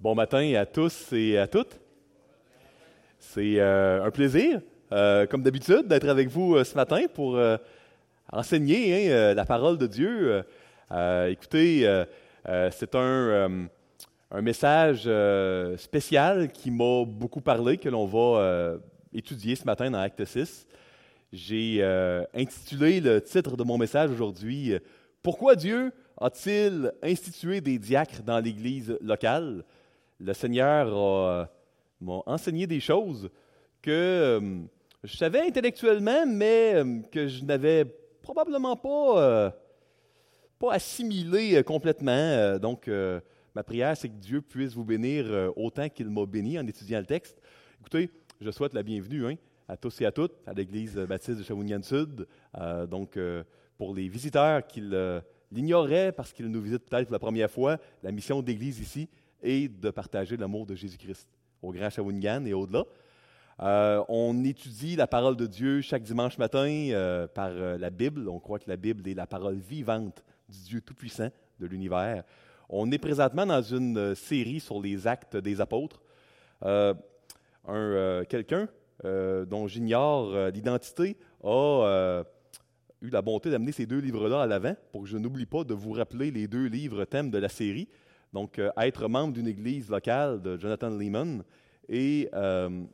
Bon matin à tous et à toutes. C'est euh, un plaisir, euh, comme d'habitude, d'être avec vous euh, ce matin pour enseigner hein, la parole de Dieu. écoutez, c'est un, un, message spécial qui m'a beaucoup parlé, que l'on va étudier ce matin dans Acte 6. J'ai intitulé le titre de mon message aujourd'hui Pourquoi Dieu a-t-il institué des diacres dans l'Église locale? Le Seigneur m'a enseigné des choses que euh, je savais intellectuellement, mais euh, que je n'avais probablement pas, euh, pas assimilé complètement. donc, ma prière, c'est que Dieu puisse vous bénir autant qu'il m'a béni en étudiant le texte. Écoutez, je souhaite la bienvenue hein, à tous et à toutes à l'Église baptiste de Shawinigan-Sud. donc, pour les visiteurs qui l'ignoraient parce qu'ils nous visitent peut-être pour la première fois, la mission d'Église ici, et de partager l'amour de Jésus-Christ au Grand Shawinigan et au-delà. Euh, on étudie la parole de Dieu chaque dimanche matin euh, par euh, la Bible. On croit que la Bible est la parole vivante du Dieu Tout-Puissant de l'univers. On est présentement dans une série sur les actes des apôtres. quelqu'un dont j'ignore l'identité a eu la bonté d'amener ces deux livres-là à l'avant pour que je n'oublie pas de vous rappeler les deux livres thèmes de la série. Donc, euh, être membre d'une église locale de Jonathan Lehman et euh,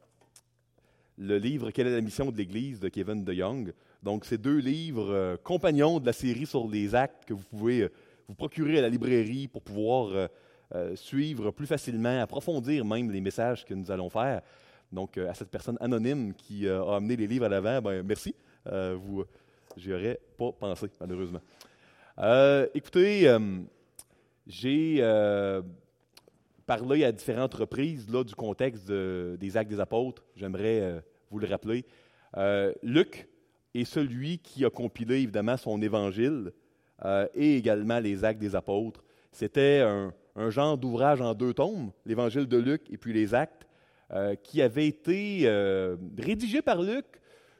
le livre Quelle est la mission de l'Église de Kevin DeYoung. Donc, ces deux livres euh, compagnons de la série sur les actes que vous pouvez vous procurer à la librairie pour pouvoir suivre plus facilement, approfondir même les messages que nous allons faire. Donc, à cette personne anonyme qui a amené les livres à l'avant, ben, merci. vous, j'y aurais pas pensé, malheureusement. écoutez, j'ai euh, parlé à différentes reprises là, du contexte des actes des apôtres. J'aimerais euh, vous le rappeler. Euh, Luc est celui qui a compilé évidemment son évangile et également les actes des apôtres. C'était un, un, genre d'ouvrage en deux tomes, l'évangile de Luc et puis les actes, qui avait été rédigé par Luc,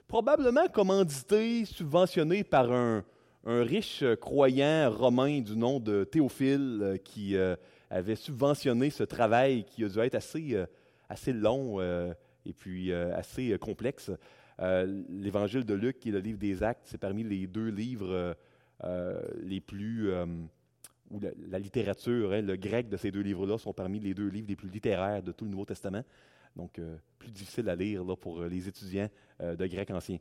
probablement commandité, subventionné par un, un riche croyant romain du nom de Théophile euh, qui euh, avait subventionné ce travail qui a dû être assez, euh, long et puis assez complexe. L'Évangile de Luc et le livre des Actes, c'est parmi les deux livres les plus ou la, littérature, hein, le grec de ces deux livres-là sont parmi les deux livres les plus littéraires de tout le Nouveau Testament. Donc, plus difficile à lire pour les étudiants de grec ancien.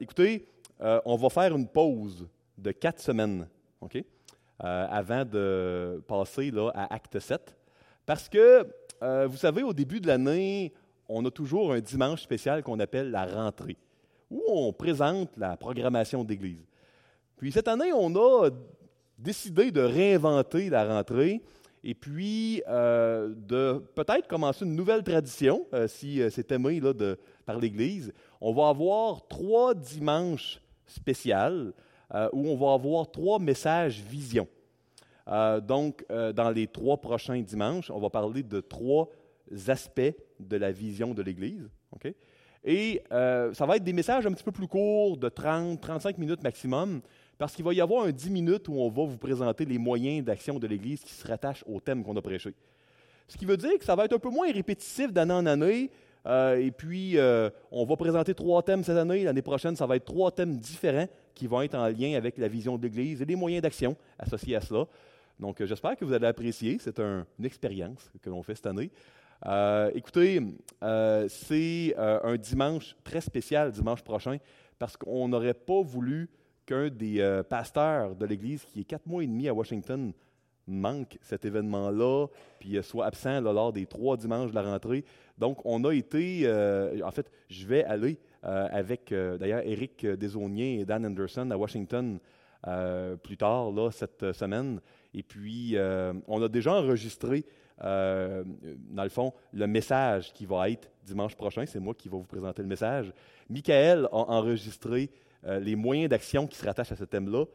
écoutez, euh, on va faire une pause de quatre semaines, OK? Euh, avant de passer là, à Acte 7. Parce que, euh, vous savez, au début de l'année, on a toujours un dimanche spécial qu'on appelle la rentrée, où on présente la programmation d'Église. Puis cette année, on a décidé de réinventer la rentrée et puis de peut-être commencer une nouvelle tradition, si c'est aimé là, de, par l'Église. On va avoir trois dimanches spécial euh, où on va avoir trois messages vision. Euh, donc, euh, dans les trois prochains dimanches, on va parler de trois aspects de la vision de l'Église. Et ça va être des messages un petit peu plus courts, de 30, 35 minutes maximum, parce qu'il va y avoir un 10 minutes où on va vous présenter les moyens d'action de l'Église qui se rattachent au thème qu'on a prêché. Ce qui veut dire que ça va être un peu moins répétitif d'année en année, euh, et puis, euh, on va présenter trois thèmes cette année. L'année prochaine, ça va être trois thèmes différents qui vont être en lien avec la vision de l'Église et les moyens d'action associés à cela. Donc, euh, j'espère que vous allez apprécier. C'est une expérience que l'on fait cette année. écoutez, c'est un dimanche très spécial, dimanche prochain, parce qu'on n'aurait pas voulu qu'un des pasteurs de l'Église, qui est quatre mois et demi à Washington, manque cet événement-là, puis soit absent lors des trois dimanches de la rentrée. Donc, on a été, euh, en fait, je vais aller euh, avec euh, d'ailleurs Eric Desaunier et Dan Anderson à Washington plus tard, là, cette semaine. Et puis, on a déjà enregistré, dans le fond, le message qui va être dimanche prochain. C'est moi qui vais vous présenter le message. Michael a enregistré les moyens d'action qui se rattachent à ce thème-là.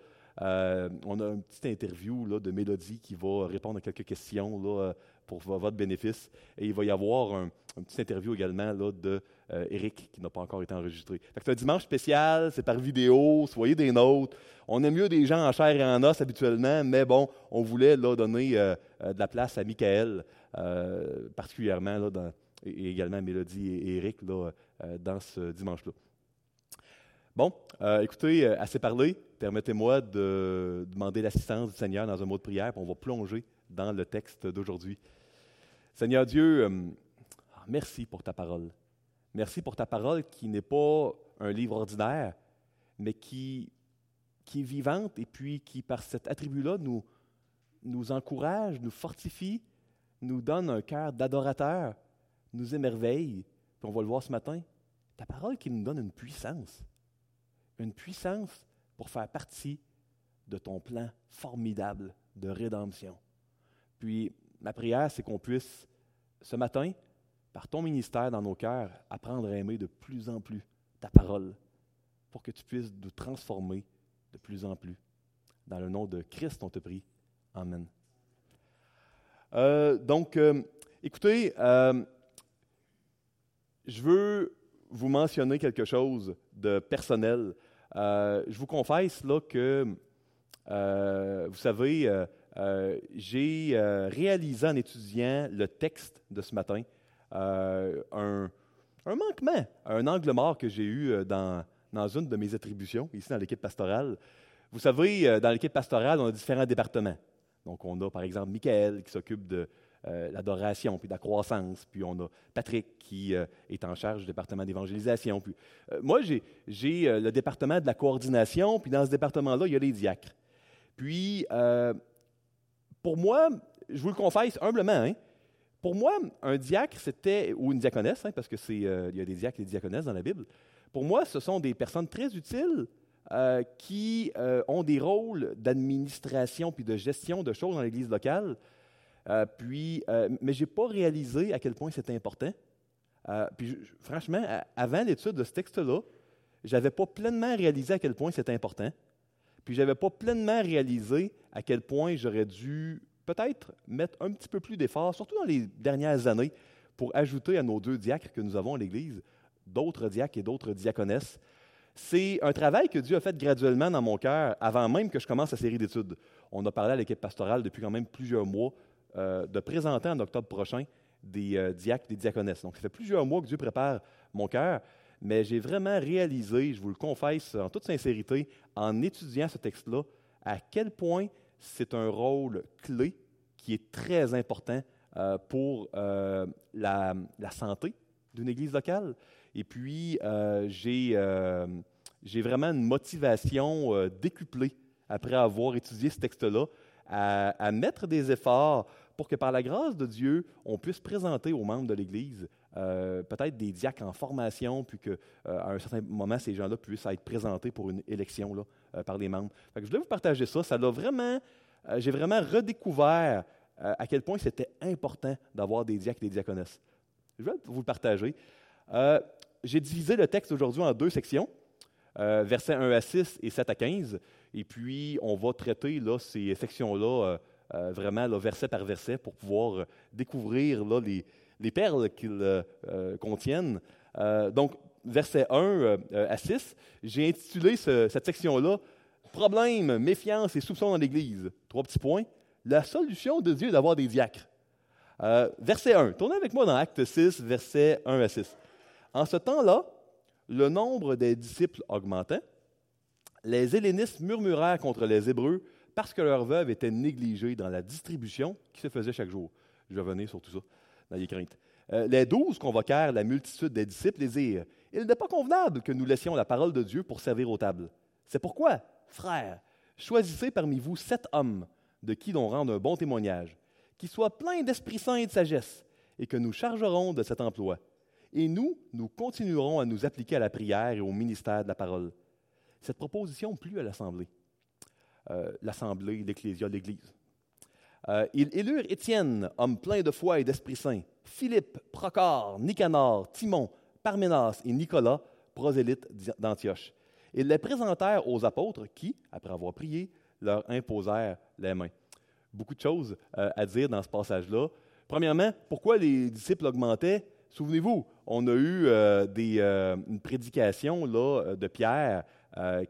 Euh, on a une petite interview là, de Mélodie qui va répondre à quelques questions là, pour votre bénéfice. Et il va y avoir un, une petite interview également là, de euh, Eric qui n'a pas encore été enregistré. C'est un dimanche spécial, c'est par vidéo, soyez des nôtres. On aime mieux des gens en chair et en os habituellement, mais bon, on voulait là, donner euh, euh, de la place à Michael, particulièrement là, et également à Mélodie et Eric là, dans ce dimanche-là. Bon, écoutez, assez parlé. Permettez-moi de demander l'assistance du Seigneur dans un mot de prière, puis on va plonger dans le texte d'aujourd'hui. Seigneur Dieu, merci pour ta parole. Merci pour ta parole qui n'est pas un livre ordinaire, mais qui, qui est vivante et puis qui, par cet attribut-là, nous, nous encourage, nous fortifie, nous donne un cœur d'adorateur, nous émerveille. Puis on va le voir ce matin. Ta parole qui nous donne une puissance. Une puissance pour faire partie de ton plan formidable de rédemption. Puis ma prière, c'est qu'on puisse, ce matin, par ton ministère dans nos cœurs, apprendre à aimer de plus en plus ta parole, pour que tu puisses nous transformer de plus en plus. Dans le nom de Christ, on te prie. Amen. Euh, donc, euh, écoutez, euh, je veux vous mentionner quelque chose de personnel. Je vous confesse là que, vous savez, j'ai réalisé en étudiant le texte de ce matin euh, un, manquement, un angle mort que j'ai eu euh, dans, dans une de mes attributions, ici dans l'équipe pastorale. Vous savez, euh, dans l'équipe pastorale, on a différents départements. Donc, on a par exemple Michael qui s'occupe de l'adoration puis de la croissance. Puis on a Patrick qui est en charge du département d'évangélisation. Puis moi, j'ai le département de la coordination. Puis dans ce département-là, il y a les diacres. Puis, pour moi, je vous le confesse humblement, hein, pour moi, un diacre, c'était, ou une diaconesse, hein, parce qu'il euh, y a des diacres et des diaconesses dans la Bible, pour moi, ce sont des personnes très utiles euh, qui euh, ont des rôles d'administration puis de gestion de choses dans l'Église locale. Puis, mais je n'ai pas réalisé à quel point c'était important. puis, franchement, avant l'étude de ce texte-là, je n'avais pas pleinement réalisé à quel point c'était important. Puis, je n'avais pas pleinement réalisé à quel point j'aurais dû peut-être mettre un petit peu plus d'efforts, surtout dans les dernières années, pour ajouter à nos deux diacres que nous avons à l'Église, d'autres diacres et d'autres diaconesses. C'est un travail que Dieu a fait graduellement dans mon cœur avant même que je commence la série d'études. On a parlé à l'équipe pastorale depuis quand même plusieurs mois euh, de présenter en octobre prochain des euh, des diaconesses. Donc, ça fait plusieurs mois que Dieu prépare mon cœur, mais j'ai vraiment réalisé, je vous le confesse en toute sincérité, en étudiant ce texte-là, à quel point c'est un rôle clé qui est très important euh, pour euh, la, santé d'une église locale. Et puis, euh, j'ai vraiment une motivation décuplée après avoir étudié ce texte-là à, mettre des efforts pour que par la grâce de Dieu, on puisse présenter aux membres de l'Église peut-être des diacres en formation, puis qu'à un certain moment, ces gens-là puissent être présentés pour une élection là, par les membres. je voulais vous partager ça. Ça l'a vraiment euh, j'ai vraiment redécouvert euh, à quel point c'était important d'avoir des diacres et des diaconesses. Je vais vous le partager. Euh, j'ai divisé le texte aujourd'hui en deux sections, versets 1 à 6 et 7 à 15. Et puis, on va traiter là, ces sections-là vraiment verset par verset pour pouvoir découvrir là, les, les, perles qu'ils contiennent. donc, verset 1 à 6, j'ai intitulé cette section-là Problème, méfiance et soupçon dans l'Église. Trois petits points. La solution de Dieu est d'avoir des diacres. Euh, verset 1. Tournez avec moi dans Acte 6, versets 1 à 6. En ce temps-là, le nombre des disciples augmentait. Les Hellénistes murmurèrent contre les Hébreux parce que leurs veuves étaient négligées dans la distribution qui se faisait chaque jour. Je vais venir sur tout ça dans les. Euh, les douze convoquèrent la multitude des disciples et dirent Il n'est pas convenable que nous laissions la parole de Dieu pour servir aux tables. C'est pourquoi Frères, choisissez parmi vous sept hommes de qui l'on rende un bon témoignage, qui soient pleins d'Esprit Saint et de sagesse, et que nous chargerons de cet emploi. Et nous, nous continuerons à nous appliquer à la prière et au ministère de la parole. Cette proposition plut à l'Assemblée. Euh, L'Assemblée, l'Ecclésia, l'Église. Euh, ils élurent Étienne, homme plein de foi et d'Esprit Saint, Philippe, Procor, Nicanor, Timon, Parménas et Nicolas, prosélytes d'Antioche. Ils les présentèrent aux apôtres qui, après avoir prié, leur imposèrent les mains. Beaucoup de choses euh, à dire dans ce passage-là. Premièrement, pourquoi les disciples augmentaient? Souvenez-vous, on a eu des, euh, une prédication là, de Pierre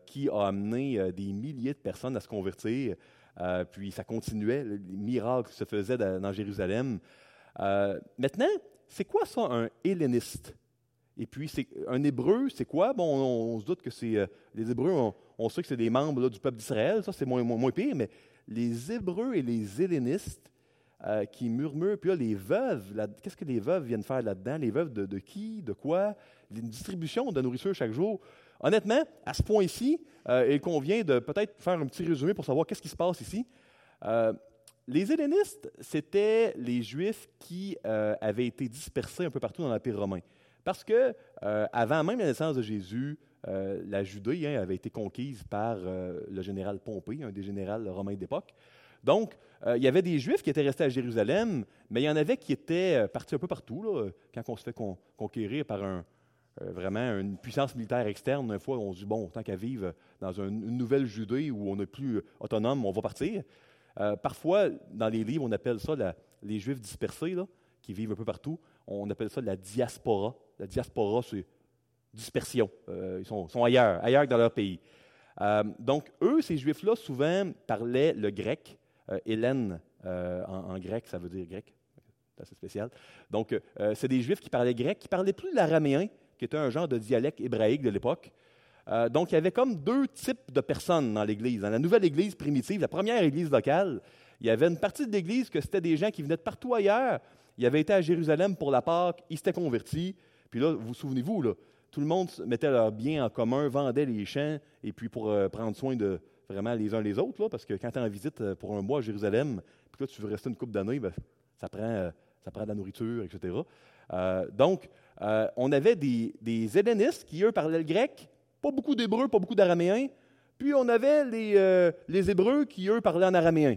qui a amené des milliers de personnes à se convertir. puis ça continuait, les miracles se faisaient dans Jérusalem. maintenant, c'est quoi ça, un helléniste? Et puis, c'est, un hébreu, c'est quoi? Bon, on, se doute que c'est. Euh, les Hébreux, on, sait que c'est des membres du peuple d'Israël, ça c'est moins, moins, pire, mais les Hébreux et les Hellénistes euh, qui murmurent, puis là, les veuves, qu'est-ce que les veuves viennent faire là-dedans? Les veuves de, qui? De quoi? Une distribution de nourriture chaque jour. Honnêtement, à ce point-ci, euh, il convient de peut-être faire un petit résumé pour savoir qu'est-ce qui se passe ici. les Hellénistes, c'était les Juifs qui avaient été dispersés un peu partout dans l'Empire romain. Parce que euh, avant même la naissance de Jésus, euh, la Judée hein, avait été conquise par euh, le général Pompée, un des généraux romains d'époque. Donc, il y avait des Juifs qui étaient restés à Jérusalem, mais il y en avait qui étaient partis un peu partout. Quand on se fait conquérir par un, vraiment une puissance militaire externe, une fois, on se dit, bon, tant qu'à vivre dans une, nouvelle Judée où on n'est plus autonome, on va partir. parfois, dans les livres, on appelle ça les Juifs dispersés, qui vivent un peu partout. On appelle ça la diaspora. La diaspora, c'est dispersion. Euh, ils sont, ailleurs, ailleurs que dans leur pays. Euh, donc, eux, ces Juifs-là, souvent parlaient le grec. Euh, Hélène, en, grec, ça veut dire grec. C'est assez spécial. Donc, c'est des Juifs qui parlaient grec, qui parlaient plus l'araméen, qui était un genre de dialecte hébraïque de l'époque. donc, il y avait comme deux types de personnes dans l'Église. Dans la nouvelle Église primitive, la première Église locale, il y avait une partie de l'Église que c'était des gens qui venaient de partout ailleurs. Ils avaient été à Jérusalem pour la Pâque, ils s'étaient convertis, puis là, vous souvenez-vous, là, tout le monde mettait leurs biens en commun, vendait les champs, et puis pour euh, prendre soin de vraiment les uns les autres, là, parce que quand tu es en visite euh, pour un mois à Jérusalem, puis là, tu veux rester une couple d'années, ben, ça, prend, euh, ça prend de la nourriture, etc. donc, on avait des, des qui, eux, parlaient le grec, pas beaucoup d'hébreux, pas beaucoup d'araméens, puis on avait les, les hébreux qui, eux, parlaient en araméen.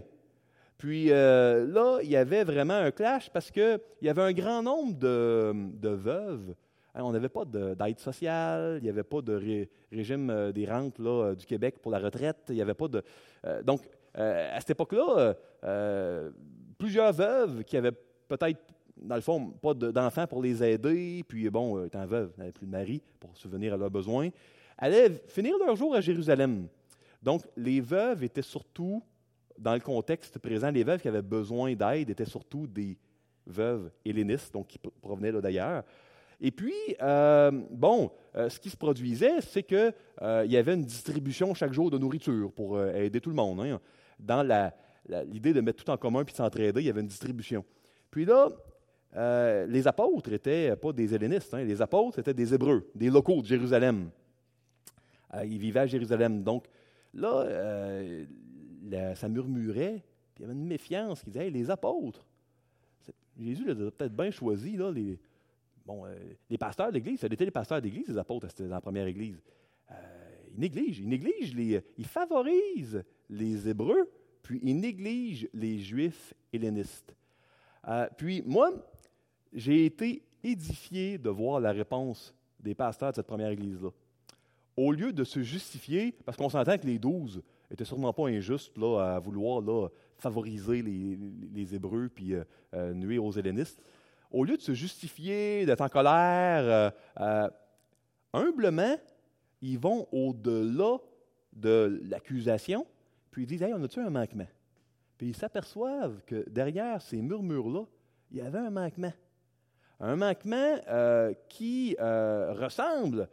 Puis là, il y avait vraiment un clash parce qu'il y avait un grand nombre de, veuves Hein, on n'avait pas d'aide sociale, il n'y avait pas de régime euh, des rentes là, euh, du Québec pour la retraite, il n'y avait pas de. Euh, donc, à cette époque-là, plusieurs veuves qui avaient peut-être, dans le fond, pas d'enfants pour les aider, puis bon, étant veuves, n'avaient plus de mari pour subvenir à leurs besoins, allaient finir leur jour à Jérusalem. Donc, les veuves étaient surtout, dans le contexte présent, les veuves qui avaient besoin d'aide étaient surtout des veuves hellénistes, donc qui provenaient d'ailleurs. Et puis, euh, bon, euh, ce qui se produisait, c'est qu'il euh, y avait une distribution chaque jour de nourriture pour aider tout le monde. Hein. Dans l'idée de mettre tout en commun puis de s'entraider, il y avait une distribution. Puis là, les apôtres n'étaient pas des hellénistes. Hein. Les apôtres étaient des Hébreux, des locaux de Jérusalem. ils vivaient à Jérusalem. Donc, là, ça murmurait, puis il y avait une méfiance qui disait les apôtres. Jésus les a peut-être bien choisis, là, les, Bon, euh, les pasteurs d'église, ça étaient les pasteurs d'église, les apôtres, c'était dans la première église. Euh, ils négligent, ils négligent, les, ils favorisent les Hébreux, puis ils négligent les Juifs hellénistes. Euh, puis moi, j'ai été édifié de voir la réponse des pasteurs de cette première église-là. Au lieu de se justifier, parce qu'on s'entend que les douze n'étaient sûrement pas injustes là, à vouloir là, favoriser les, les Hébreux puis nuire aux hellénistes, au lieu de se justifier, d'être en colère, euh, euh, humblement, ils vont au-delà de l'accusation, puis ils disent Hey, on a-tu un manquement? Puis ils s'aperçoivent que derrière ces murmures-là, il y avait un manquement. Un manquement euh, qui ressemble,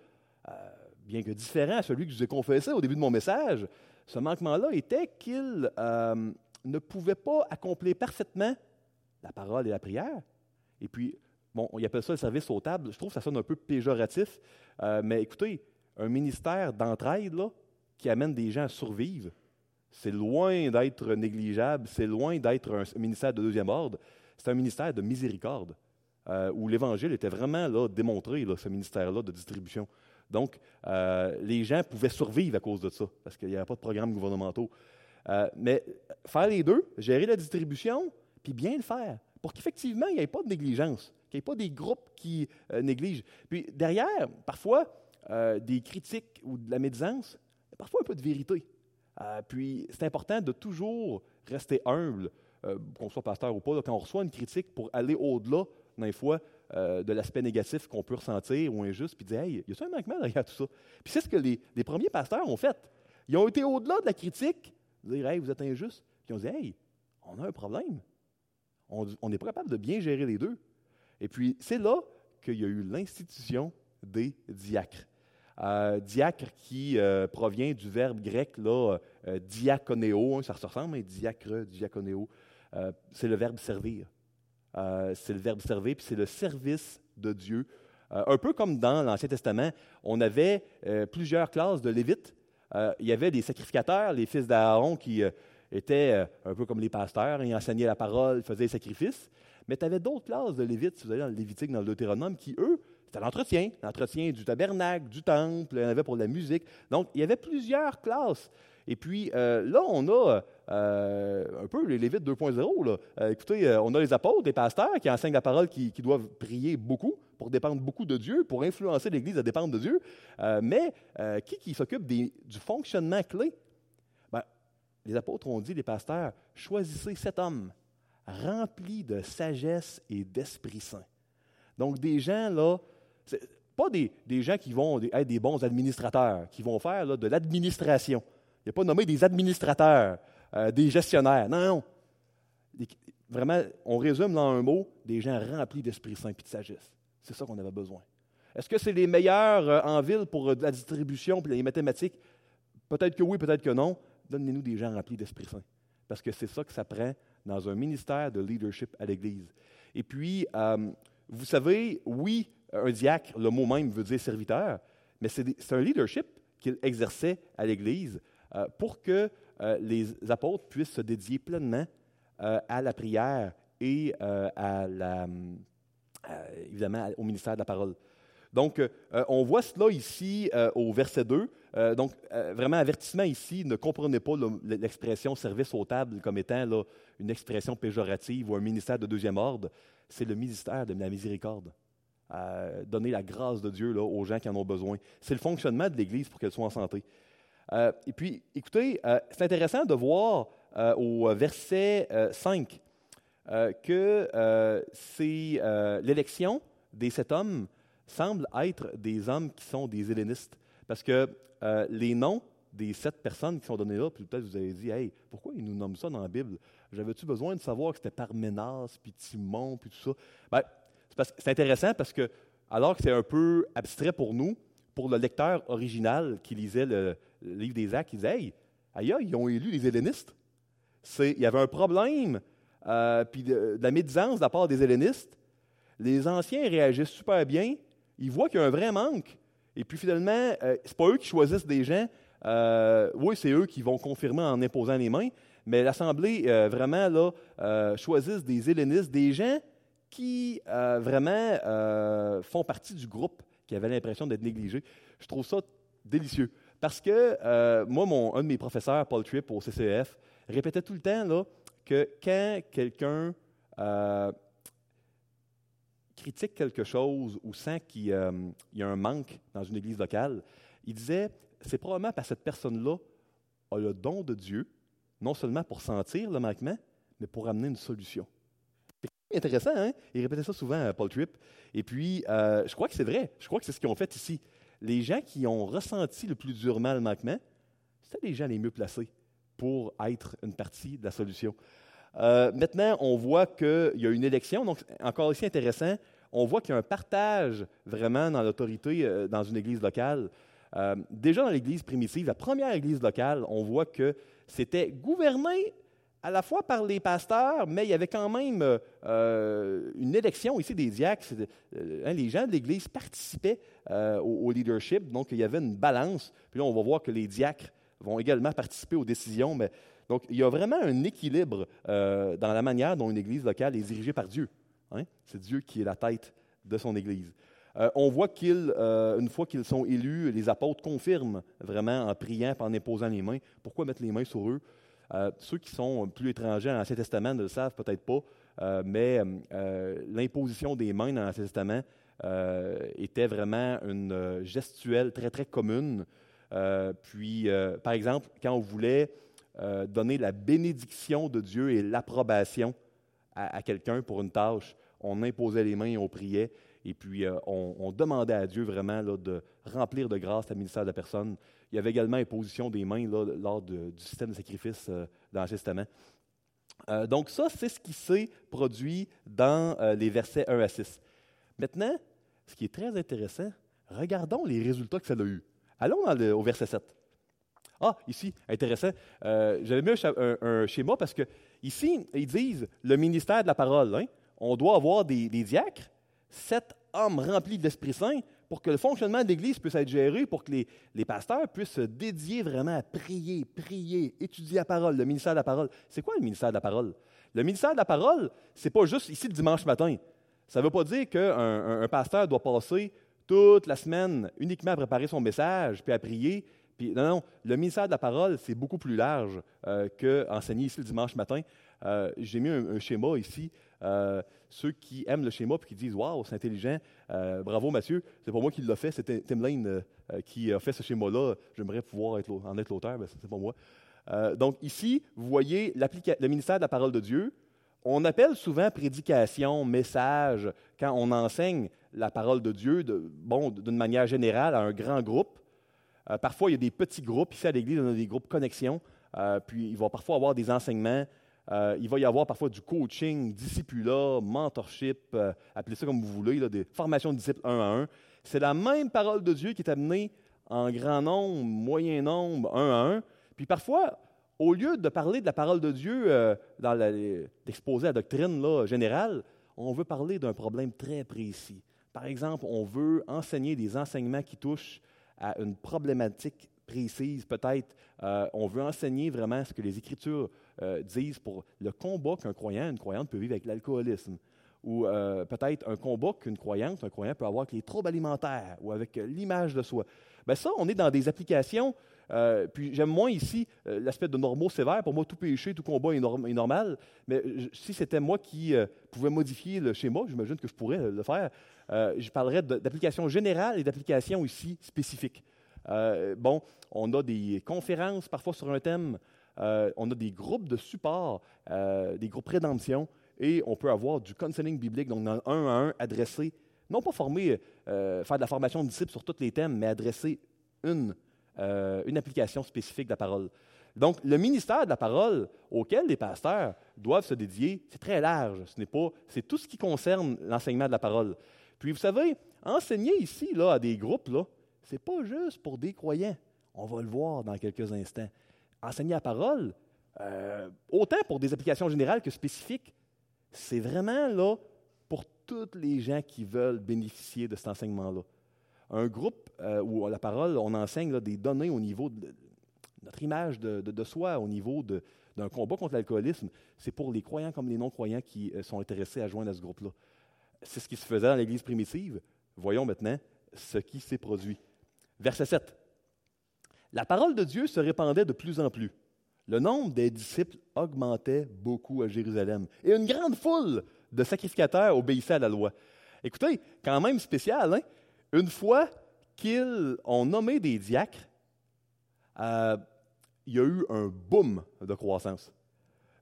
bien que différent à celui que je vous ai confessé au début de mon message. Ce manquement-là était qu'ils ne pouvaient pas accomplir parfaitement la parole et la prière, et puis, bon, on appelle ça le service aux tables. Je trouve que ça sonne un peu péjoratif. Euh, mais écoutez, un ministère d'entraide là, qui amène des gens à survivre, c'est loin d'être négligeable, c'est loin d'être un ministère de deuxième ordre. C'est un ministère de miséricorde, euh, où l'Évangile était vraiment là, démontré, ce ministère-là de distribution. Donc, euh, les gens pouvaient survivre à cause de ça, parce qu'il n'y avait pas de programmes gouvernementaux. mais faire les deux, gérer la distribution, puis bien le faire pour qu'effectivement, il n'y ait pas de négligence, qu'il n'y ait pas des groupes qui euh, négligent. Puis derrière, parfois, euh, des critiques ou de la médisance, parfois un peu de vérité. puis c'est important de toujours rester humble, qu'on soit pasteur ou pas, quand on reçoit une critique pour aller au-delà, des fois, de l'aspect négatif qu'on peut ressentir ou injuste, puis dire Hey, y a-t-il un manquement derrière tout ça? Puis c'est ce que les, premiers pasteurs ont fait. Ils ont été au-delà de la critique, dire Hey, vous êtes injuste. Puis ils ont dit Hey, on a un problème. On n'est pas capable de bien gérer les deux. Et puis, c'est là qu'il y a eu l'institution des diacres. Euh, diacre qui euh, provient du verbe grec là, euh, diaconéo, hein, ça se ressemble, mais diacre, diaconéo, euh, c'est le verbe servir. C'est le verbe servir, puis c'est le service de Dieu. un peu comme dans l'Ancien Testament, on avait plusieurs classes de Lévites. il y avait des sacrificateurs, les fils d'Aaron qui étaient un peu comme les pasteurs, ils enseignaient la parole, faisaient les sacrifices. Mais tu avais d'autres classes de Lévites, si vous allez dans le Lévitique, dans le Deutéronome, qui, eux, c'était l'entretien, l'entretien du tabernacle, du temple, il y en avait pour la musique. Donc, il y avait plusieurs classes. Et puis, euh, là, on a euh, un peu les Lévites 2.0. Euh, écoutez, on a les apôtres, les pasteurs qui enseignent la parole, qui, doivent prier beaucoup pour dépendre beaucoup de Dieu, pour influencer l'Église à dépendre de Dieu. mais qui, qui s'occupe du fonctionnement clé? Ben, les apôtres ont dit, les pasteurs, choisissez cet homme remplis de sagesse et d'Esprit Saint. Donc, des gens, là, pas des, gens qui vont être des bons administrateurs, qui vont faire de l'administration. Il a pas nommé des administrateurs, euh, des gestionnaires. Non, non. Vraiment, on résume dans un mot, des gens remplis d'Esprit Saint et de sagesse. C'est ça qu'on avait besoin. Est-ce que c'est les meilleurs euh, en ville pour euh, la distribution et les mathématiques? Peut-être que oui, peut-être que non. Donnez-nous des gens remplis d'Esprit Saint. Parce que c'est ça que ça prend dans un ministère de leadership à l'Église. Et puis, vous savez, oui, un diacre, le mot même veut dire serviteur, mais c'est un leadership qu'il exerçait à l'Église pour que euh, les apôtres puissent se dédier pleinement à la prière et à la, évidemment au ministère de la parole. Donc, on voit cela ici au verset 2. donc, vraiment, avertissement ici, ne comprenez pas l'expression service aux tables comme étant là, une expression péjorative ou un ministère de deuxième ordre, c'est le ministère de la miséricorde. donner la grâce de Dieu là, aux gens qui en ont besoin. C'est le fonctionnement de l'Église pour qu'elle soit en santé. Euh, et puis, écoutez, euh, c'est intéressant de voir euh, au verset 5 que l'élection des sept hommes semble être des hommes qui sont des hellénistes. Parce que les noms des sept personnes qui sont données là, puis peut-être vous avez dit, hey, pourquoi ils nous nomment ça dans la Bible? J'avais-tu besoin de savoir que c'était Parménas, puis Timon, puis tout ça? Ben, c'est intéressant parce que, alors que c'est un peu abstrait pour nous, pour le lecteur original qui lisait le, livre des Actes, il disait, hey, aïe, ils ont élu les hellénistes. Il y avait un problème, euh, puis de, la médisance de la part des hellénistes. Les anciens réagissent super bien. Ils voient qu'il y a un vrai manque. Et puis finalement, euh, ce n'est pas eux qui choisissent des gens. Euh, oui, c'est eux qui vont confirmer en imposant les mains, mais l'Assemblée, euh, vraiment, là, choisissent des hellénistes, des gens qui vraiment font partie du groupe qui avait l'impression d'être négligé. Je trouve ça délicieux. Parce que moi, mon, un de mes professeurs, Paul Tripp, au CCF, répétait tout le temps là, que quand quelqu'un critique quelque chose ou sent qu'il y a un manque dans une église locale, il disait, c'est probablement parce que cette personne-là a le don de Dieu non seulement pour sentir le manquement, mais pour amener une solution. C'est intéressant, hein? Il répétait ça souvent à Paul Tripp. Et puis, euh, je crois que c'est vrai. Je crois que c'est ce qu'ils ont fait ici. Les gens qui ont ressenti le plus durement le manquement, c'était les gens les mieux placés pour être une partie de la solution. Euh, maintenant, on voit qu'il y a une élection. Donc, encore ici intéressant, on voit qu'il y a un partage vraiment dans l'autorité euh, dans une église locale. déjà dans l'église primitive, la première église locale, on voit que c'était gouverné à la fois par les pasteurs, mais il y avait quand même euh, une élection ici des diacres. Euh, hein, les gens de l'Église participaient euh, au, leadership, donc il y avait une balance. Puis là, on va voir que les diacres vont également participer aux décisions. Donc, il y a vraiment un équilibre dans la manière dont une Église locale est dirigée par Dieu. Hein. C'est Dieu qui est la tête de son Église. On voit qu'une euh, fois qu'ils sont élus, les apôtres confirment vraiment en priant, en imposant les mains. Pourquoi mettre les mains sur eux? Euh, ceux qui sont plus étrangers dans l'Ancien Testament ne le savent peut-être pas, mais l'imposition des mains dans l'Ancien Testament était vraiment une gestuelle très, très commune. puis, par exemple, quand on voulait donner la bénédiction de Dieu et l'approbation à, quelqu'un pour une tâche, on imposait les mains et on priait. Et puis, on, demandait à Dieu vraiment de remplir de grâce le ministère de la personne. Il y avait également imposition des mains lors du système de sacrifice dans le Testament. Euh, donc ça, c'est ce qui s'est produit dans euh, les versets 1 à 6. Maintenant, ce qui est très intéressant, regardons les résultats que ça a eu. Allons au verset 7. Ah, ici, intéressant. Euh, j'avais mis un, schéma parce que ici, ils disent le ministère de la parole. Hein. on doit avoir des, des diacres, sept hommes remplis de l'Esprit Saint pour que le fonctionnement de l'Église puisse être géré, pour que les, pasteurs puissent se dédier vraiment à prier, prier, étudier la parole, le ministère de la parole. C'est quoi le ministère de la parole? Le ministère de la parole, c'est pas juste ici le dimanche matin. Ça ne veut pas dire qu'un pasteur doit passer toute la semaine uniquement à préparer son message, puis à prier. Puis, non, non, le ministère de la parole, c'est beaucoup plus large euh, qu'enseigner ici le dimanche matin. Euh, j'ai mis un, schéma ici. Euh, ceux qui aiment le schéma et qui disent Waouh, c'est intelligent, euh, bravo Mathieu, c'est pas moi qui l'a fait, c'était Tim Lane qui a fait ce schéma-là. J'aimerais pouvoir être, en être l'auteur, mais c'est pas moi. donc ici, vous voyez le ministère de la parole de Dieu. On appelle souvent prédication, message, quand on enseigne la parole de Dieu, bon, d'une manière générale, à un grand groupe. parfois, il y a des petits groupes. Ici, à l'Église, on a des groupes connexion. puis, il va parfois avoir des enseignements euh, il va y avoir parfois du coaching, discipulat, mentorship, euh, appelez ça comme vous voulez, des formations de disciples un à un. C'est la même parole de Dieu qui est amenée en grand nombre, moyen nombre, un à un. Puis parfois, au lieu de parler de la parole de Dieu euh, l'exposé à la doctrine là, générale, on veut parler d'un problème très précis. Par exemple, on veut enseigner des enseignements qui touchent à une problématique précise, peut-être. on veut enseigner vraiment ce que les Écritures euh, disent pour le combat qu'un croyant, une croyante peut vivre avec l'alcoolisme, ou euh, peut-être un combat qu'une croyante, un croyant peut avoir avec les troubles alimentaires ou avec euh, l'image de soi. Bien, ça, on est dans des applications. puis j'aime moins ici l'aspect de normaux sévères. Pour moi, tout péché, tout combat est, normal. Mais si c'était moi qui pouvais modifier le schéma, j'imagine que je pourrais le faire, je parlerais d'applications générales et d'applications ici spécifiques. Bon, on a des conférences parfois sur un thème. Euh, on a des groupes de support, euh, des groupes rédemption, et on peut avoir du counseling biblique, donc un à un adressé, non pas former, euh, faire de la formation de disciples sur tous les thèmes, mais adresser une, une application spécifique de la parole. Donc, le ministère de la parole auquel les pasteurs doivent se dédier, c'est très large. Ce n'est pas, c'est tout ce qui concerne l'enseignement de la parole. Puis, vous savez, enseigner ici là, à des groupes, là, c'est pas juste pour des croyants. On va le voir dans quelques instants enseigner la parole, euh, autant pour des applications générales que spécifiques, c'est vraiment là pour tous les gens qui veulent bénéficier de cet enseignement-là. Un groupe euh, où la parole, on enseigne des données au niveau de notre image de, soi, au niveau d'un combat contre l'alcoolisme, c'est pour les croyants comme les non-croyants qui euh, sont intéressés à joindre à ce groupe-là. C'est ce qui se faisait dans l'Église primitive. Voyons maintenant ce qui s'est produit. Verset 7. La parole de Dieu se répandait de plus en plus. Le nombre des disciples augmentait beaucoup à Jérusalem. Et une grande foule de sacrificateurs obéissaient à la loi. Écoutez, quand même spécial, hein? Une fois qu'ils ont nommé des diacres, euh, il y a eu un boom de croissance.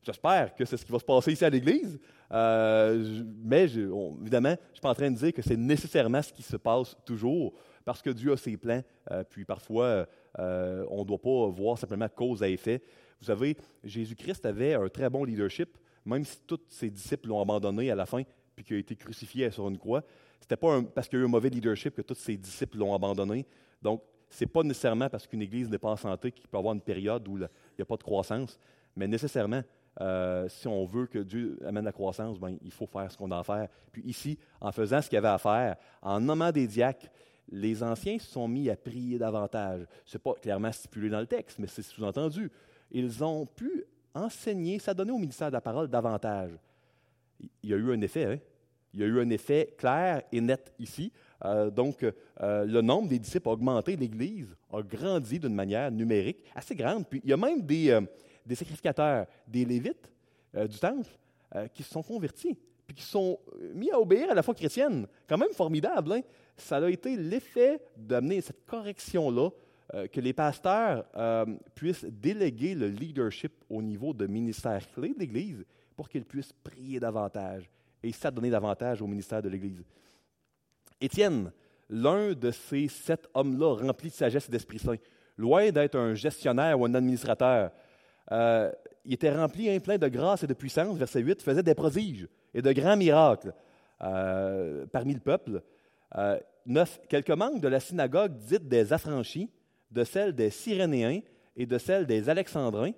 J'espère que c'est ce qui va se passer ici à l'Église, euh, mais évidemment, je ne suis pas en train de dire que c'est nécessairement ce qui se passe toujours, parce que Dieu a ses plans, euh, puis parfois euh, on ne doit pas voir simplement cause à effet. Vous savez, Jésus-Christ avait un très bon leadership, même si tous ses disciples l'ont abandonné à la fin, puis qu'il a été crucifié sur une croix. Ce n'était pas parce qu'il y a eu un mauvais leadership que tous ses disciples l'ont abandonné. Donc, ce n'est pas nécessairement parce qu'une Église n'est pas en santé qu'il peut avoir une période où il n'y a pas de croissance, mais nécessairement, euh, si on veut que Dieu amène la croissance, ben, il faut faire ce qu'on a à faire. Puis ici, en faisant ce qu'il y avait à faire, en nommant des diacres, les anciens se sont mis à prier davantage. Ce n'est pas clairement stipulé dans le texte, mais c'est sous-entendu. Ils ont pu enseigner, s'adonner au ministère de la parole davantage. Il y a eu un effet, hein? Il y a eu un effet clair et net ici. Euh, donc, euh, le nombre des disciples a augmenté, l'Église a grandi d'une manière numérique assez grande. Puis, il y a même des, euh, des sacrificateurs, des Lévites du Temple qui se sont convertis, puis qui sont mis à obéir à la foi chrétienne. Quand même formidable, hein? Ça a été l'effet d'amener cette correction-là que les pasteurs puissent déléguer le leadership au niveau de ministères clés de l'Église pour qu'ils puissent prier davantage et s'adonner davantage au ministère de l'Église. Étienne, l'un de ces sept hommes-là, rempli de sagesse et d'Esprit Saint, loin d'être un gestionnaire ou un administrateur, euh, il était rempli un plein de grâce et de puissance, verset 8, faisait des prodiges et de grands miracles euh, parmi le peuple. Euh, quelques membres de la synagogue dite des affranchis, de celle des Cyrénéens et de celle des Alexandrins,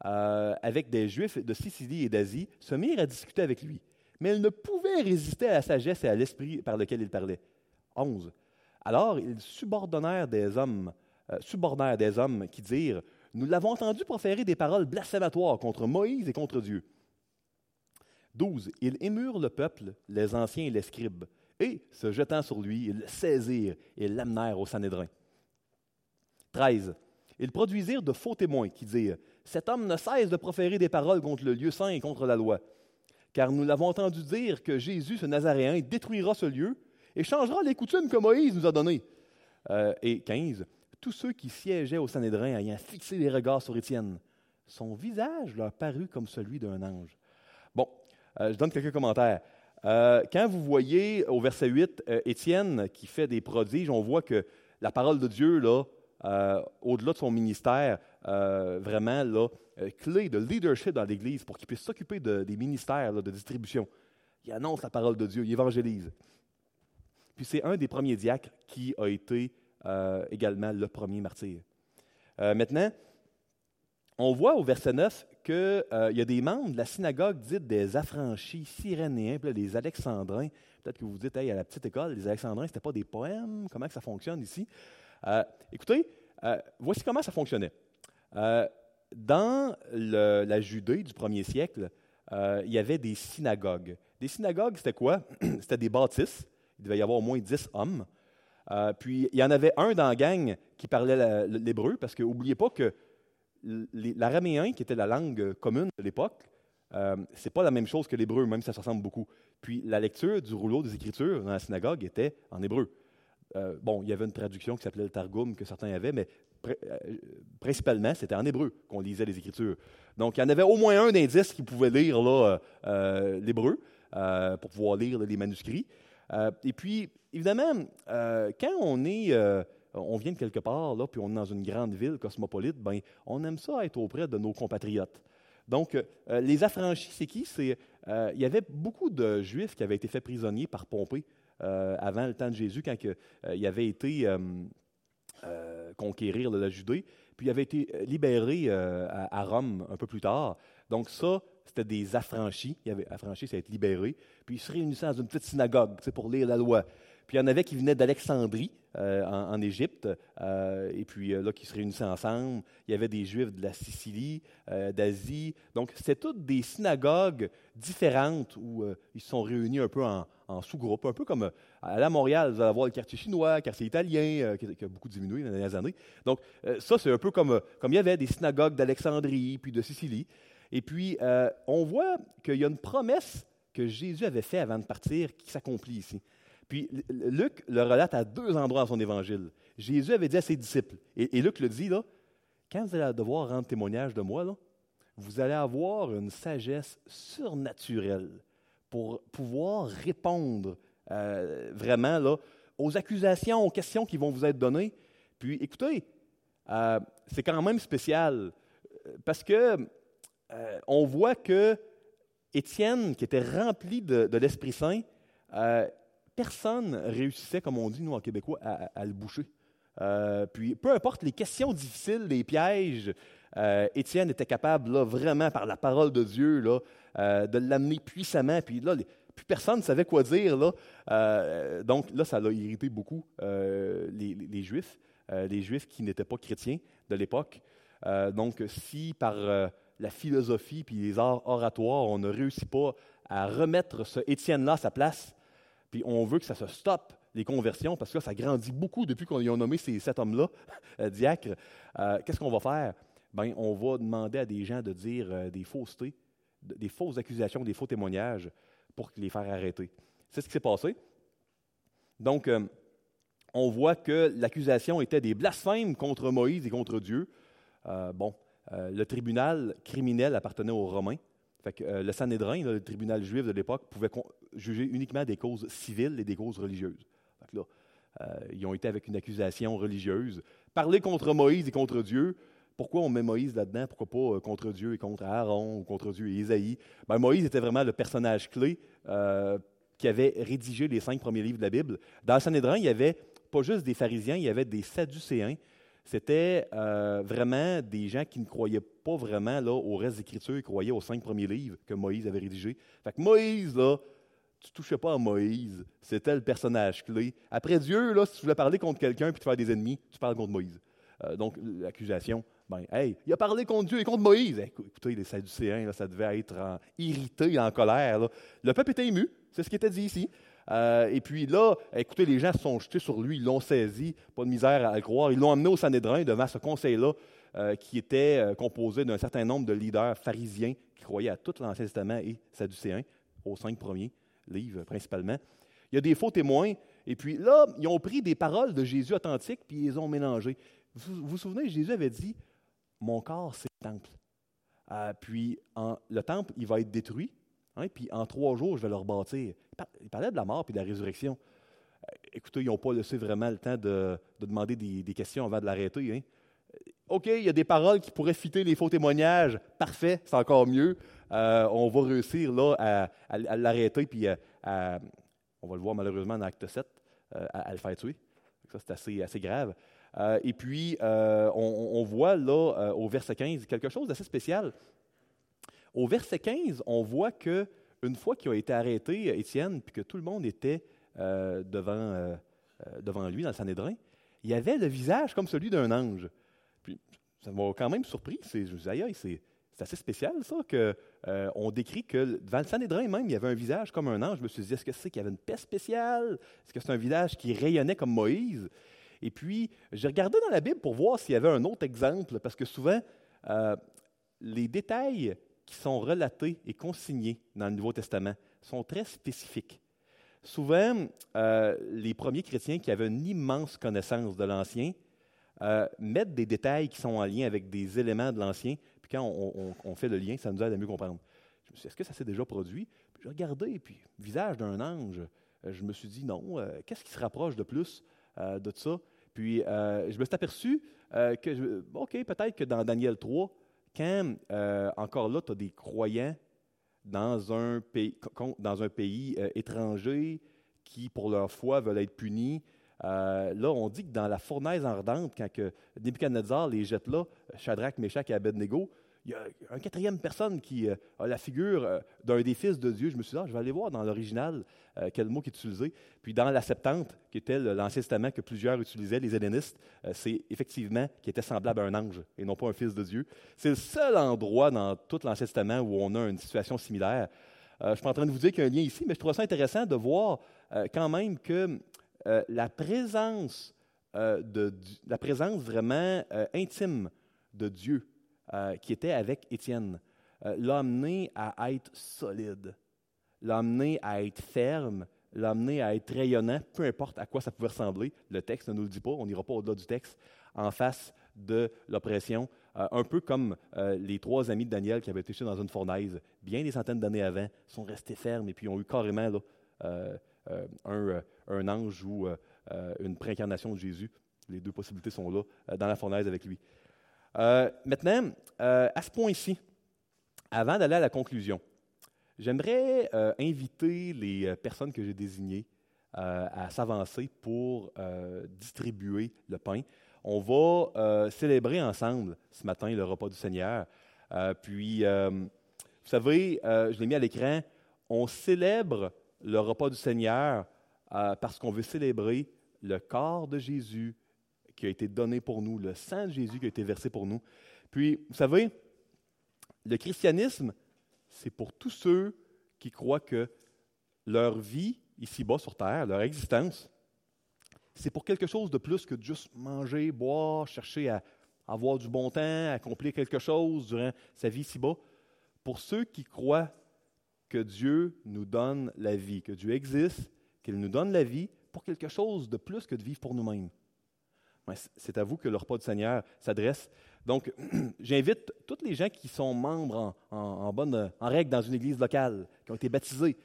avec des Juifs de Sicilie et d'Asie, se mirent à discuter avec lui. Mais ils ne pouvaient résister à la sagesse et à l'esprit par lequel il parlait. 11. Alors ils subordonnèrent des hommes, subordonnèrent des hommes qui dirent nous l'avons entendu proférer des paroles blasphématoires contre Moïse et contre Dieu. 12. Ils émurent le peuple, les anciens et les scribes, et, se jetant sur lui, ils le saisirent et l'amenèrent au Sanhédrin. 13. Ils produisirent de faux témoins qui dirent Cet homme ne cesse de proférer des paroles contre le lieu saint et contre la loi. Car nous l'avons entendu dire que Jésus, ce Nazaréen, détruira ce lieu et changera les coutumes que Moïse nous a données. Euh, et 15 tous ceux qui siégeaient au Sanhédrin ayant fixé les regards sur Étienne. Son visage leur parut comme celui d'un ange. Bon, euh, je donne quelques commentaires. Euh, quand vous voyez au verset 8 euh, Étienne qui fait des prodiges, on voit que la parole de Dieu, là, au-delà de son ministère, vraiment là, clé de leadership dans l'Église pour qu'il puisse s'occuper des ministères de distribution. Il annonce la parole de Dieu, il évangélise. Puis c'est un des premiers diacres qui a été euh, également le premier martyr. Euh, maintenant, on voit au verset 9 qu'il euh, y a des membres de la synagogue dite des affranchis cyrénéens, puis des alexandrins. Peut-être que vous vous dites, hey, à la petite école, les alexandrins, ce n'était pas des poèmes? Comment ça fonctionne ici? écoutez, voici comment ça fonctionnait. dans la Judée du premier siècle, il y avait des synagogues. Des synagogues, c'était quoi? c'était des bâtisses. Il devait y avoir au moins dix hommes. Euh, puis il y en avait un dans la gang qui parlait l'hébreu, parce que n'oubliez pas que l'araméen, qui était la langue commune de l'époque, euh, ce n'est pas la même chose que l'hébreu, même si ça se ressemble beaucoup. Puis la lecture du rouleau des Écritures dans la synagogue était en hébreu. Euh, bon, il y avait une traduction qui s'appelait le Targum que certains avaient, mais principalement, c'était en hébreu qu'on lisait les Écritures. Donc, il y en avait au moins un d'indice qui pouvait lire l'hébreu pour pouvoir lire les manuscrits. et puis, évidemment, euh, quand on est, euh, on vient de quelque part, là, puis on est dans une grande ville cosmopolite, ben, on aime ça être auprès de nos compatriotes. Donc, euh, les affranchis, c'est qui? C'est, il y avait beaucoup de Juifs qui avaient été faits prisonniers par Pompée avant le temps de Jésus, quand il avait été conquérir la Judée, puis il avait été libéré à, Rome un peu plus tard. Donc ça, c'était des affranchis. Il y avait affranchis, ça être libéré. Puis ils se réunissaient dans une petite synagogue pour lire la loi. Puis il y en avait qui venaient d'Alexandrie, euh, en, Égypte, euh, et puis euh, là, qui se réunissaient ensemble. Il y avait des Juifs de la Sicile, d'Asie. Donc, c'était toutes des synagogues différentes où ils se sont réunis un peu en, sous-groupe, un peu comme à la Montréal, vous allez avoir le quartier chinois, le quartier italien, qui, a beaucoup diminué dans les dernières années. Donc, ça, c'est un peu comme, comme il y avait des synagogues d'Alexandrie, puis de Sicile. Et puis, on voit qu'il y a une promesse que Jésus avait faite avant de partir qui s'accomplit ici. Puis Luc le relate à deux endroits dans son évangile. Jésus avait dit à ses disciples, et, Luc le dit, là, quand vous allez devoir rendre témoignage de moi, vous allez avoir une sagesse surnaturelle pour pouvoir répondre euh, vraiment là, aux accusations, aux questions qui vont vous être données. Puis écoutez, euh, c'est quand même spécial euh, parce que on voit que Étienne, qui était rempli de, l'Esprit Saint, personne réussissait, comme on dit, nous, en québécois, à, le boucher. Euh, puis, peu importe les questions difficiles, les pièges, euh, Étienne était capable, là, vraiment, par la parole de Dieu, là, euh, de l'amener puissamment. Puis là, plus personne ne savait quoi dire. Là. donc là, ça a irrité beaucoup les, Juifs, les Juifs qui n'étaient pas chrétiens de l'époque. donc, si par la philosophie puis les arts oratoires, on ne réussit pas à remettre ce Étienne-là à sa place, puis on veut que ça se stoppe, les conversions, parce que là, ça grandit beaucoup depuis qu'on a nommé ces sept hommes-là, euh, diacres. Euh, qu'est-ce qu'on va faire? Bien, on va demander à des gens de dire euh, des faussetés, des fausses accusations, des faux témoignages pour les faire arrêter. C'est ce qui s'est passé. Donc, on voit que l'accusation était des blasphèmes contre Moïse et contre Dieu. Bon, euh, le tribunal criminel appartenait aux Romains. Euh, le Sanhédrin, le tribunal juif de l'époque, pouvait juger uniquement des causes civiles et des causes religieuses. Là, ils ont été avec une accusation religieuse. Parler contre Moïse et contre Dieu, pourquoi on met Moïse là-dedans? Pourquoi pas contre Dieu et contre Aaron ou contre Dieu et Isaïe? Ben, Moïse était vraiment le personnage clé qui avait rédigé les cinq premiers livres de la Bible. Dans le Sanhédrin, il y avait pas juste des pharisiens, il y avait des sadducéens. C'était euh, vraiment des gens qui ne croyaient pas vraiment là, au reste des ils croyaient aux cinq premiers livres que Moïse avait rédigés. Fait que Moïse, là, tu ne touchais pas à Moïse. C'était le personnage clé. Après Dieu, là, si tu voulais parler contre quelqu'un puis te faire des ennemis, tu parles contre Moïse. Euh, donc, l'accusation, ben, hey, il a parlé contre Dieu et contre Moïse. Écoutez, les Sadducéens, là, ça devait être irrité, en colère. Le peuple était ému, c'est ce qui était dit ici. Euh, et puis là, écoutez, les gens se sont jetés sur lui, ils l'ont saisi, pas de misère à le croire. Ils l'ont amené au Sanhédrin devant ce conseil-là, euh, qui était euh, composé d'un certain nombre de leaders pharisiens qui croyaient à tout l'Ancien Testament et sadducéens, aux cinq premiers livres principalement. Il y a des faux témoins. Et puis là, ils ont pris des paroles de Jésus authentiques, puis ils les ont mélangées. Vous vous souvenez, Jésus avait dit Mon corps, c'est le temple. puis le temple, il va être détruit, Hein, puis en trois jours, je vais leur bâtir. Il parlait de la mort et de la résurrection. Euh, écoutez, ils n'ont pas laissé vraiment le temps de, demander des, questions avant de l'arrêter. Hein. Euh, OK, il y a des paroles qui pourraient fitter les faux témoignages. Parfait, c'est encore mieux. Euh, on va réussir là à, l'arrêter, puis on va le voir malheureusement en acte 7, à, le faire tuer. Ça, c'est assez, assez grave. et puis, on, on, voit là, au verset 15, quelque chose d'assez spécial. Au verset 15, on voit que une fois qu'il a été arrêté, Étienne, puis que tout le monde était euh, devant, euh, euh, devant lui dans le Sanhédrin, il y avait le visage comme celui d'un ange. Puis ça m'a quand même surpris. C'est, me c'est, assez spécial, ça, qu'on décrit que devant le Sanhédrin même, il y avait un visage comme un ange. Je me suis dit, est-ce que c'est qu'il y avait une paix spéciale? Est-ce que c'est un visage qui rayonnait comme Moïse? Et puis, j'ai regardé dans la Bible pour voir s'il y avait un autre exemple, parce que souvent, les détails qui sont relatés et consignés dans le Nouveau Testament sont très spécifiques. Souvent, euh, les premiers chrétiens qui avaient une immense connaissance de l'Ancien euh, mettent des détails qui sont en lien avec des éléments de l'Ancien, puis quand on, fait le lien, ça nous aide à mieux comprendre. Je me suis dit, est-ce que ça s'est déjà produit? Puis j'ai regardé, puis, visage d'un ange, euh, je me suis dit, non, qu'est-ce qui se rapproche de plus de ça? Puis je me suis aperçu que, OK, peut-être que dans Daniel 3, quand, euh, encore là, tu as des croyants dans un pays, dans un pays euh, étranger qui, pour leur foi, veulent être punis, euh, là, on dit que dans la fournaise ardente, quand que Nebuchadnezzar les jette là, Shadrach, Meshach et Abednego, il y a une quatrième personne qui euh, a la figure euh, d'un des fils de Dieu. Je me suis dit, ah, je vais aller voir dans l'original euh, quel mot qui est utilisé. Puis dans la Septante, qui était l'Ancien Testament que plusieurs utilisaient, les hellénistes, c'est effectivement qui était semblable à un ange et non pas un fils de Dieu. C'est le seul endroit dans tout l'Ancien Testament où on a une situation similaire. je suis pas en train de vous dire qu'il y a un lien ici, mais je trouve ça intéressant de voir quand même que la présence de, la présence vraiment intime de Dieu euh, qui était avec Étienne, euh, l'a à être solide, l'a amené à être ferme, l'a amené à être rayonnant, peu importe à quoi ça pouvait ressembler. Le texte ne nous le dit pas, on n'ira pas au-delà du texte, en face de l'oppression. Euh, un peu comme les trois amis de Daniel qui avaient été dans une fournaise bien des centaines d'années avant, sont restés fermes et puis ont eu carrément un, un, ange ou une préincarnation de Jésus. Les deux possibilités sont là, dans la fournaise avec lui. Euh, maintenant, euh, à ce point-ci, avant d'aller à la conclusion, j'aimerais euh, inviter les personnes que j'ai désignées à s'avancer pour distribuer le pain. On va célébrer ensemble ce matin le repas du Seigneur. puis, vous savez, je l'ai mis à l'écran, on célèbre le repas du Seigneur parce qu'on veut célébrer le corps de Jésus qui a été donné pour nous, le sang de Jésus qui a été versé pour nous. Puis, vous savez, le christianisme, c'est pour tous ceux qui croient que leur vie ici-bas sur Terre, leur existence, c'est pour quelque chose de plus que de juste manger, boire, chercher à avoir du bon temps, accomplir quelque chose durant sa vie ici-bas. Pour ceux qui croient que Dieu nous donne la vie, que Dieu existe, qu'il nous donne la vie, pour quelque chose de plus que de vivre pour nous-mêmes. C'est à vous que le repas du Seigneur s'adresse. Donc, j'invite tous les gens qui sont membres en, bonne, en règle dans une église locale, qui ont été baptisés,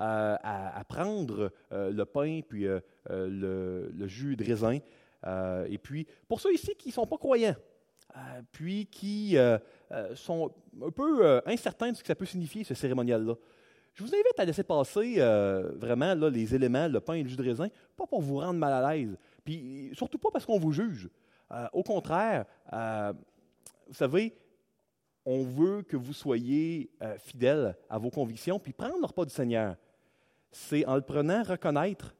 euh, à, prendre euh, le pain puis euh, le, jus de raisin. et puis, pour ceux ici qui ne sont pas croyants, puis qui sont un peu incertains de ce que ça peut signifier, ce cérémonial-là, je vous invite à laisser passer vraiment les éléments, le pain et le jus de raisin, pas pour vous rendre mal à l'aise, surtout pas parce qu'on vous juge. au contraire, vous savez, on veut que vous soyez fidèles à vos convictions, puis prendre le repas du Seigneur c'est en le prenant reconnaître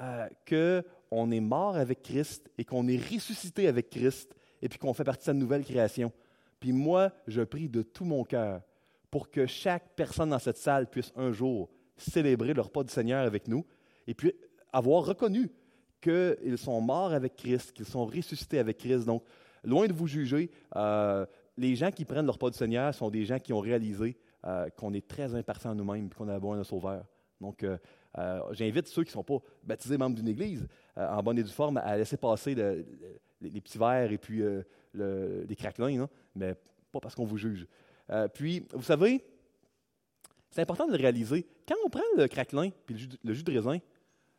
euh, qu'on est mort avec Christ et qu'on est ressuscité avec Christ et puis qu'on fait partie de sa nouvelle création. Puis moi, je prie de tout mon cœur pour que chaque personne dans cette salle puisse un jour célébrer le repas du Seigneur avec nous et puis avoir reconnu qu'ils sont morts avec Christ, qu'ils sont ressuscités avec Christ. Donc, loin de vous juger, euh, les gens qui prennent le repas du Seigneur sont des gens qui ont réalisé euh, qu'on est très imparfait en nous-mêmes et qu'on a besoin d'un sauveur. Donc, euh, j'invite ceux qui ne sont pas baptisés membres d'une église, en bonne et due forme, à laisser passer les petits verres et puis les craquelins, mais pas parce qu'on vous juge. puis, vous savez, c'est important de le réaliser. Quand on prend le craquelin puis le jus, de raisin,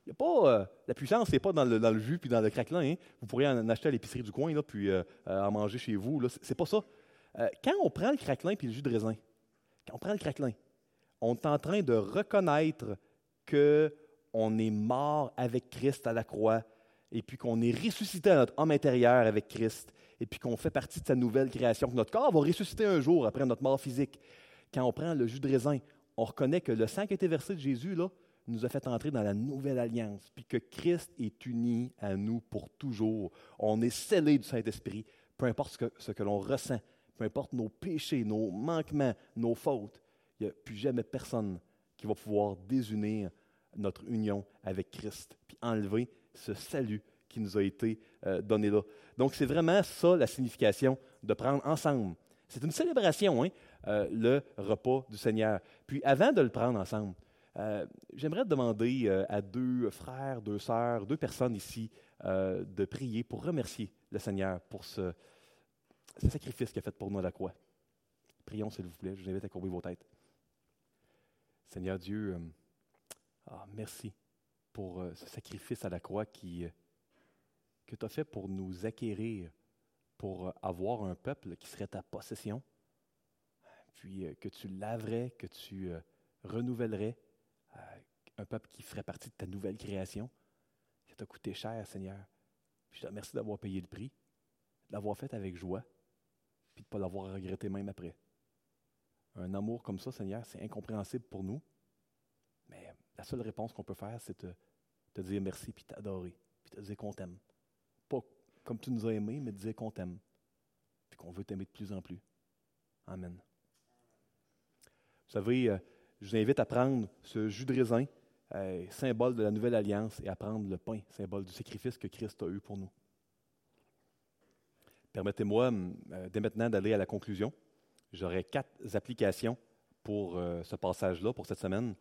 y a pas, la puissance n'est pas dans le, jus puis dans le craquelin. Hein. Vous pourriez en acheter à l'épicerie du coin là, puis en manger chez vous. Ce n'est pas ça. quand on prend le craquelin puis le jus de raisin, quand on prend le craquelin, on est en train de reconnaître qu'on est mort avec Christ à la croix et puis qu'on est ressuscité à notre homme intérieur avec Christ et puis qu'on fait partie de sa nouvelle création, que notre corps va ressusciter un jour après notre mort physique. Quand on prend le jus de raisin, on reconnaît que le sang qui a été versé de Jésus, là, nous a fait entrer dans la nouvelle alliance, puis que Christ est uni à nous pour toujours. On est scellé du Saint-Esprit, peu importe ce que, ce que l'on ressent, peu importe nos péchés, nos manquements, nos fautes. Il n'y a plus jamais personne qui va pouvoir désunir notre union avec Christ, puis enlever ce salut qui nous a été euh, donné là. Donc, c'est vraiment ça la signification de prendre ensemble. C'est une célébration, hein, euh, le repas du Seigneur. Puis, avant de le prendre ensemble, euh, j'aimerais demander à deux frères, deux sœurs, deux personnes ici de prier pour remercier le Seigneur pour ce, ce sacrifice qu'il a fait pour nous à la croix. Prions, s'il vous plaît. Je vous invite à courber vos têtes. Seigneur Dieu, euh, ah, merci pour euh, ce sacrifice à la croix qui, euh, que tu as fait pour nous acquérir, pour avoir un peuple qui serait ta possession, puis que tu laverais, que tu renouvellerais, un peuple qui ferait partie de ta nouvelle création. Ça t'a coûté cher, Seigneur. je te remercie d'avoir payé le prix, de l'avoir fait avec joie, puis de ne pas l'avoir regretté même après. Un amour comme ça, Seigneur, c'est incompréhensible pour nous. Mais la seule réponse qu'on peut faire, c'est de te dire merci, puis t'adorer, puis te dire qu'on t'aime. Pas comme tu nous as aimés, mais de dire qu'on t'aime, puis qu'on veut t'aimer de plus en plus. Amen. Vous savez, euh, je vous invite à prendre ce jus de raisin, euh, symbole de la nouvelle alliance, et à prendre le pain, symbole du sacrifice que Christ a eu pour nous. Permettez-moi euh, dès maintenant d'aller à la conclusion. J'aurai quatre applications pour euh, ce passage-là, pour cette semaine.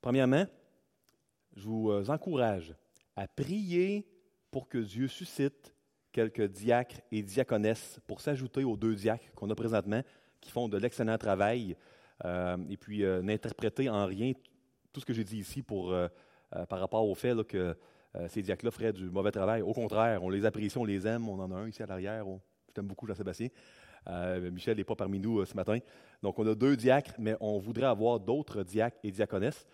Premièrement, je vous euh, encourage à prier pour que Dieu suscite quelques diacres et diaconesses pour s'ajouter aux deux diacres qu'on a présentement, qui font de l'excellent travail, euh, et puis n'interpréter en rien tout ce que j'ai dit ici pour, par rapport au fait que ces diacres-là feraient du mauvais travail. Au contraire, on les apprécie, on les aime. On en a un ici à l'arrière. je t'aime beaucoup, Jean-Sébastien. Euh, Michel n'est pas parmi nous euh, ce matin. Donc, on a deux diacres, mais on voudrait avoir d'autres diacres et diaconesses.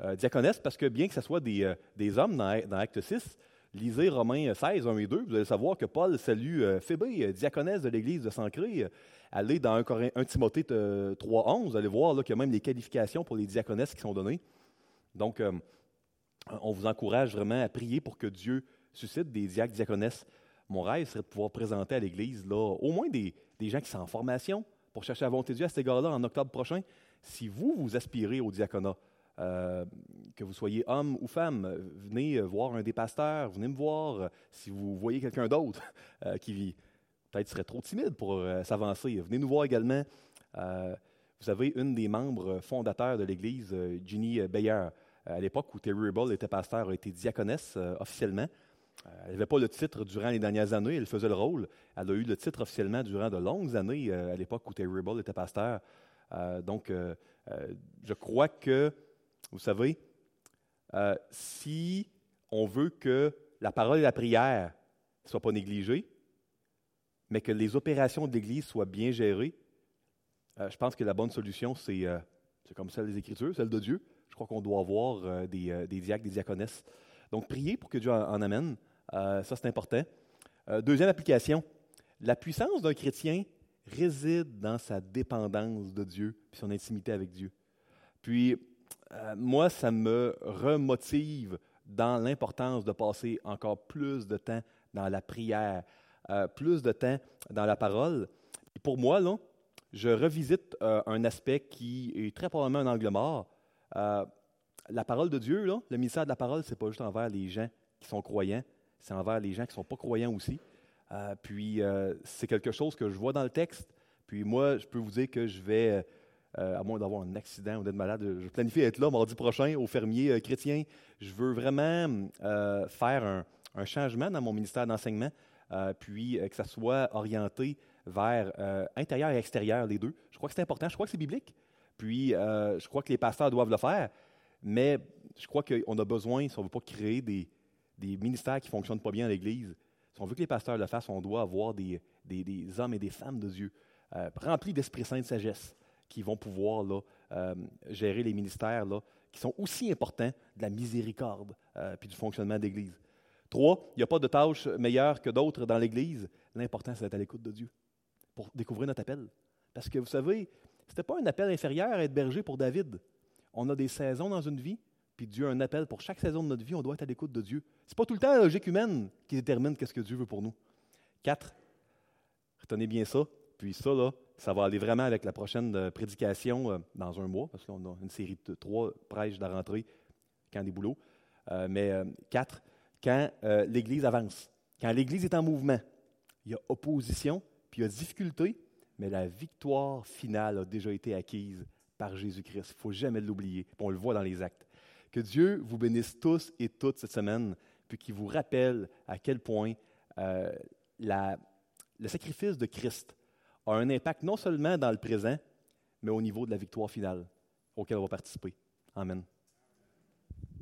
Euh, diaconesses, parce que bien que ce soit des, des hommes dans, dans, Acte 6, lisez Romains 16, 1 et 2, vous allez savoir que Paul salue Phébé, diaconesse de l'Église de Sancré. Allez dans 1, Timothée 3, 11, vous allez voir qu'il y a même les qualifications pour les diaconesses qui sont données. Donc, on vous encourage vraiment à prier pour que Dieu suscite des diacres, diaconesses. Mon rêve serait de pouvoir présenter à l'Église là, au moins des, gens qui sont en formation pour chercher la volonté de Dieu à cet égard-là en octobre prochain. Si vous, vous aspirez au diaconat, euh, que vous soyez homme ou femme, venez voir un des pasteurs, venez me voir. Si vous voyez quelqu'un d'autre euh, qui peut-être serait trop timide pour euh, s'avancer, venez nous voir également. vous avez une des membres fondateurs de l'Église, Ginny Bayer. À l'époque où Terry Ribble était pasteur, a été diaconesse officiellement. elle n'avait pas le titre durant les dernières années, elle faisait le rôle. Elle a eu le titre officiellement durant de longues années à l'époque où Terry Ribble était pasteur. donc, je crois que, vous savez, si on veut que la parole et la prière ne soient pas négligées, mais que les opérations de l'Église soient bien gérées, euh, je pense que la bonne solution, euh, c'est comme celle des Écritures, celle de Dieu. Je crois qu'on doit avoir euh, des, des, diacres, des diaconesses. Donc, priez pour que Dieu en, amène. ça, c'est important. deuxième application, la puissance d'un chrétien réside dans sa dépendance de Dieu et son intimité avec Dieu. Puis, moi, ça me remotive dans l'importance de passer encore plus de temps dans la prière, euh, plus de temps dans la parole. Pour moi, là, je revisite euh, un aspect qui est très probablement un angle mort. Euh, la parole de Dieu, le ministère de la parole, ce n'est pas juste envers les gens qui sont croyants, c'est envers les gens qui ne sont pas croyants aussi. puis, c'est quelque chose que je vois dans le texte. Puis moi, je peux vous dire que je vais euh, à moins d'avoir un accident ou d'être malade. Je planifie être là mardi prochain au fermier euh, chrétien. Je veux vraiment euh, faire un, changement dans mon ministère d'enseignement, puis que ça soit orienté vers intérieur et extérieur, les deux. Je crois que c'est important, je crois que c'est biblique. Puis je crois que les pasteurs doivent le faire, mais je crois qu'on a besoin, si on ne veut pas créer des, ministères qui ne fonctionnent pas bien à l'Église, si on veut que les pasteurs le fassent, on doit avoir des, hommes et des femmes de Dieu remplis d'Esprit Saint de sagesse qui vont pouvoir euh, gérer les ministères qui sont aussi importants de la miséricorde euh, puis du fonctionnement d'Église. Trois, il n'y a pas de tâche meilleure que d'autres dans l'Église. L'important, c'est d'être à l'écoute de Dieu pour découvrir notre appel. Parce que vous savez, ce n'était pas un appel inférieur à être berger pour David. On a des saisons dans une vie, puis Dieu a un appel pour chaque saison de notre vie, on doit être à l'écoute de Dieu. Ce n'est pas tout le temps la logique humaine qui détermine qu'est-ce que Dieu veut pour nous. Quatre, retenez bien ça, puis ça, là, ça va aller vraiment avec la prochaine euh, prédication euh, dans un mois, parce qu'on a une série de trois prêches de la rentrée, quand des boulots. Euh, mais quatre, quand l'Église avance, quand l'Église est en mouvement, il y a opposition, puis il y a difficulté, mais la victoire finale a déjà été acquise par Jésus-Christ. Il ne faut jamais l'oublier. On le voit dans les actes. Que Dieu vous bénisse tous et toutes cette semaine, puis qu'il vous rappelle à quel point la, le sacrifice de Christ a un impact non seulement dans le présent, mais au niveau de la victoire finale auquel on va participer. Amen.